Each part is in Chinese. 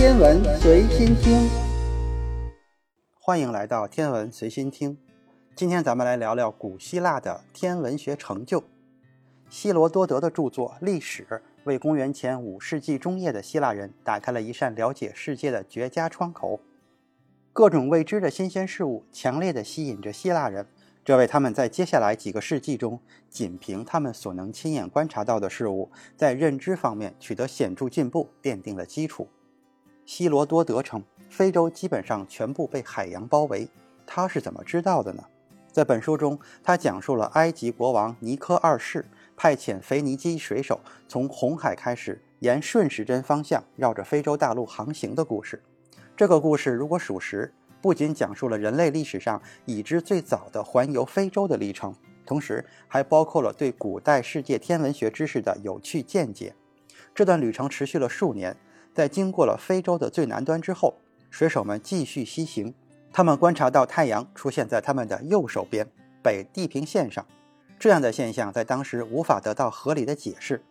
天文随心听，欢迎来到天文随心听。今天咱们来聊聊古希腊的天文学成就。希罗多德的著作《历史》为公元前五世纪中叶的希腊人打开了一扇了解世界的绝佳窗口。各种未知的新鲜事物强烈地吸引着希腊人。这为他们在接下来几个世纪中，仅凭他们所能亲眼观察到的事物，在认知方面取得显著进步奠定了基础。希罗多德称，非洲基本上全部被海洋包围。他是怎么知道的呢？在本书中，他讲述了埃及国王尼科二世派遣腓尼基水手从红海开始，沿顺时针方向绕着非洲大陆航行的故事。这个故事如果属实，不仅讲述了人类历史上已知最早的环游非洲的历程，同时还包括了对古代世界天文学知识的有趣见解。这段旅程持续了数年，在经过了非洲的最南端之后，水手们继续西行。他们观察到太阳出现在他们的右手边，北地平线上。这样的现象在当时无法得到合理的解释，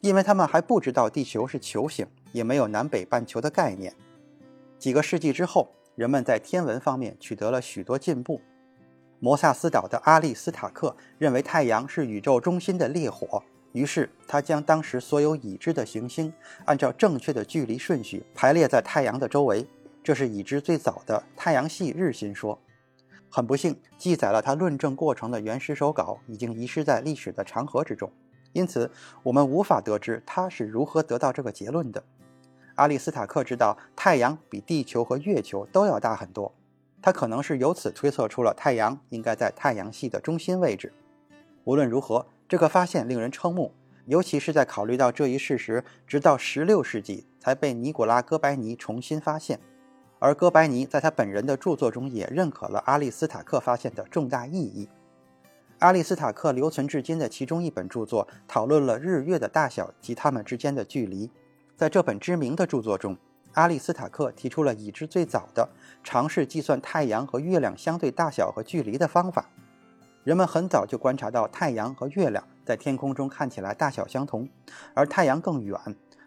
因为他们还不知道地球是球形，也没有南北半球的概念。几个世纪之后。人们在天文方面取得了许多进步。摩萨斯岛的阿利斯塔克认为太阳是宇宙中心的烈火，于是他将当时所有已知的行星按照正确的距离顺序排列在太阳的周围，这是已知最早的太阳系日心说。很不幸，记载了他论证过程的原始手稿已经遗失在历史的长河之中，因此我们无法得知他是如何得到这个结论的。阿里斯塔克知道太阳比地球和月球都要大很多，他可能是由此推测出了太阳应该在太阳系的中心位置。无论如何，这个发现令人瞠目，尤其是在考虑到这一事实直到16世纪才被尼古拉·哥白尼重新发现，而哥白尼在他本人的著作中也认可了阿里斯塔克发现的重大意义。阿里斯塔克留存至今的其中一本著作讨论了日月的大小及它们之间的距离。在这本知名的著作中，阿里斯塔克提出了已知最早的尝试计算太阳和月亮相对大小和距离的方法。人们很早就观察到太阳和月亮在天空中看起来大小相同，而太阳更远。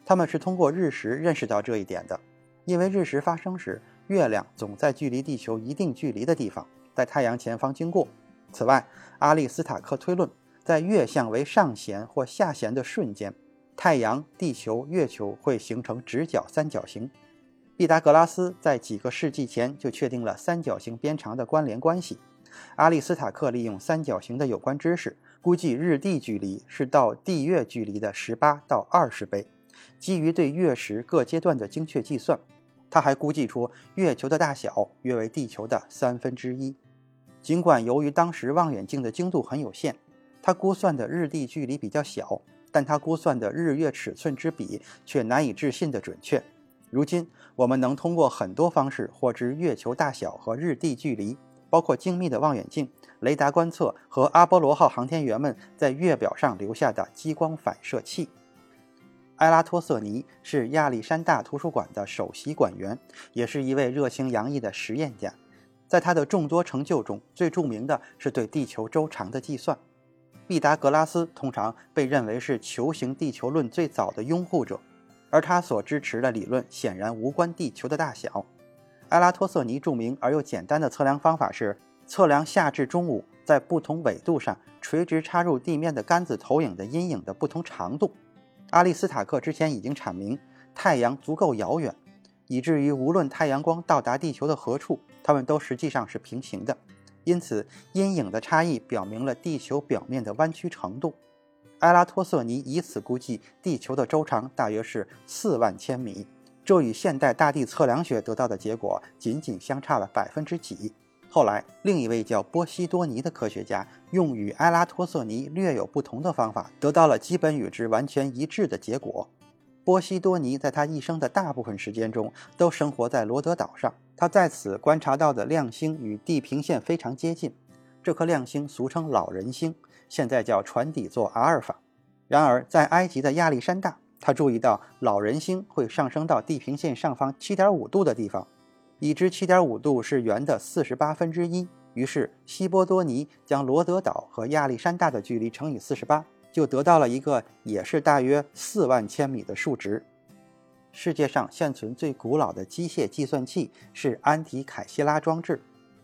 他们是通过日食认识到这一点的，因为日食发生时，月亮总在距离地球一定距离的地方，在太阳前方经过。此外，阿里斯塔克推论，在月相为上弦或下弦的瞬间。太阳、地球、月球会形成直角三角形。毕达哥拉斯在几个世纪前就确定了三角形边长的关联关系。阿里斯塔克利用三角形的有关知识，估计日地距离是到地月距离的十八到二十倍。基于对月食各阶段的精确计算，他还估计出月球的大小约为地球的三分之一。尽管由于当时望远镜的精度很有限，他估算的日地距离比较小。但他估算的日月尺寸之比却难以置信的准确。如今，我们能通过很多方式获知月球大小和日地距离，包括精密的望远镜、雷达观测和阿波罗号航天员们在月表上留下的激光反射器。埃拉托瑟尼是亚历山大图书馆的首席馆员，也是一位热情洋溢的实验家。在他的众多成就中，最著名的是对地球周长的计算。毕达哥拉斯通常被认为是球形地球论最早的拥护者，而他所支持的理论显然无关地球的大小。埃拉托瑟尼著名而又简单的测量方法是测量夏至中午在不同纬度上垂直插入地面的杆子投影的阴影的不同长度。阿利斯塔克之前已经阐明，太阳足够遥远，以至于无论太阳光到达地球的何处，它们都实际上是平行的。因此，阴影的差异表明了地球表面的弯曲程度。埃拉托瑟尼以此估计地球的周长大约是四万千米，这与现代大地测量学得到的结果仅仅相差了百分之几。后来，另一位叫波西多尼的科学家用与埃拉托瑟尼略有不同的方法，得到了基本与之完全一致的结果。波西多尼在他一生的大部分时间中都生活在罗德岛上。他在此观察到的亮星与地平线非常接近。这颗亮星俗称“老人星”，现在叫船底座阿尔法。然而，在埃及的亚历山大，他注意到老人星会上升到地平线上方7.5度的地方。已知7.5度是圆的48分之一。于是，希波多尼将罗德岛和亚历山大的距离乘以48。就得到了一个也是大约四万千米的数值。世界上现存最古老的机械计算器是安提凯希拉装置。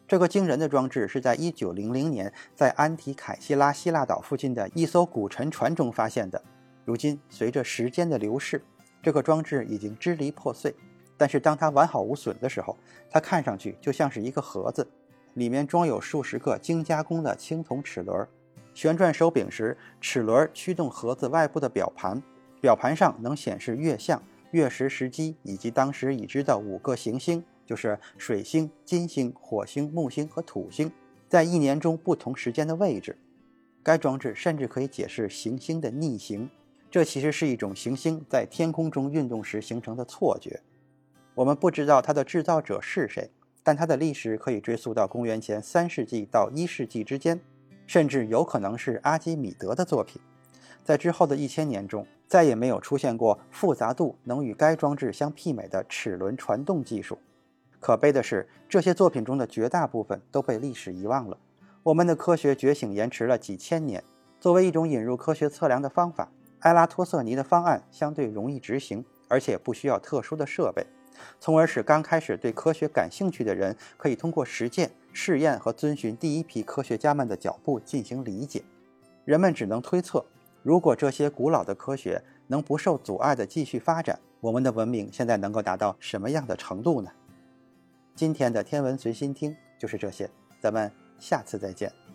这个惊人的装置是在1900年在安提凯希拉希腊岛附近的一艘古沉船中发现的。如今，随着时间的流逝，这个装置已经支离破碎。但是，当它完好无损的时候，它看上去就像是一个盒子，里面装有数十个精加工的青铜齿轮。旋转手柄时，齿轮驱动盒子外部的表盘，表盘上能显示月相、月食时机以及当时已知的五个行星。就是水星、金星、火星、木星和土星在一年中不同时间的位置。该装置甚至可以解释行星的逆行，这其实是一种行星在天空中运动时形成的错觉。我们不知道它的制造者是谁，但它的历史可以追溯到公元前三世纪到一世纪之间，甚至有可能是阿基米德的作品。在之后的一千年中，再也没有出现过复杂度能与该装置相媲美的齿轮传动技术。可悲的是，这些作品中的绝大部分都被历史遗忘了。我们的科学觉醒延迟了几千年。作为一种引入科学测量的方法，埃拉托瑟尼的方案相对容易执行，而且不需要特殊的设备，从而使刚开始对科学感兴趣的人可以通过实践、试验和遵循第一批科学家们的脚步进行理解。人们只能推测，如果这些古老的科学能不受阻碍地继续发展，我们的文明现在能够达到什么样的程度呢？今天的天文随心听就是这些，咱们下次再见。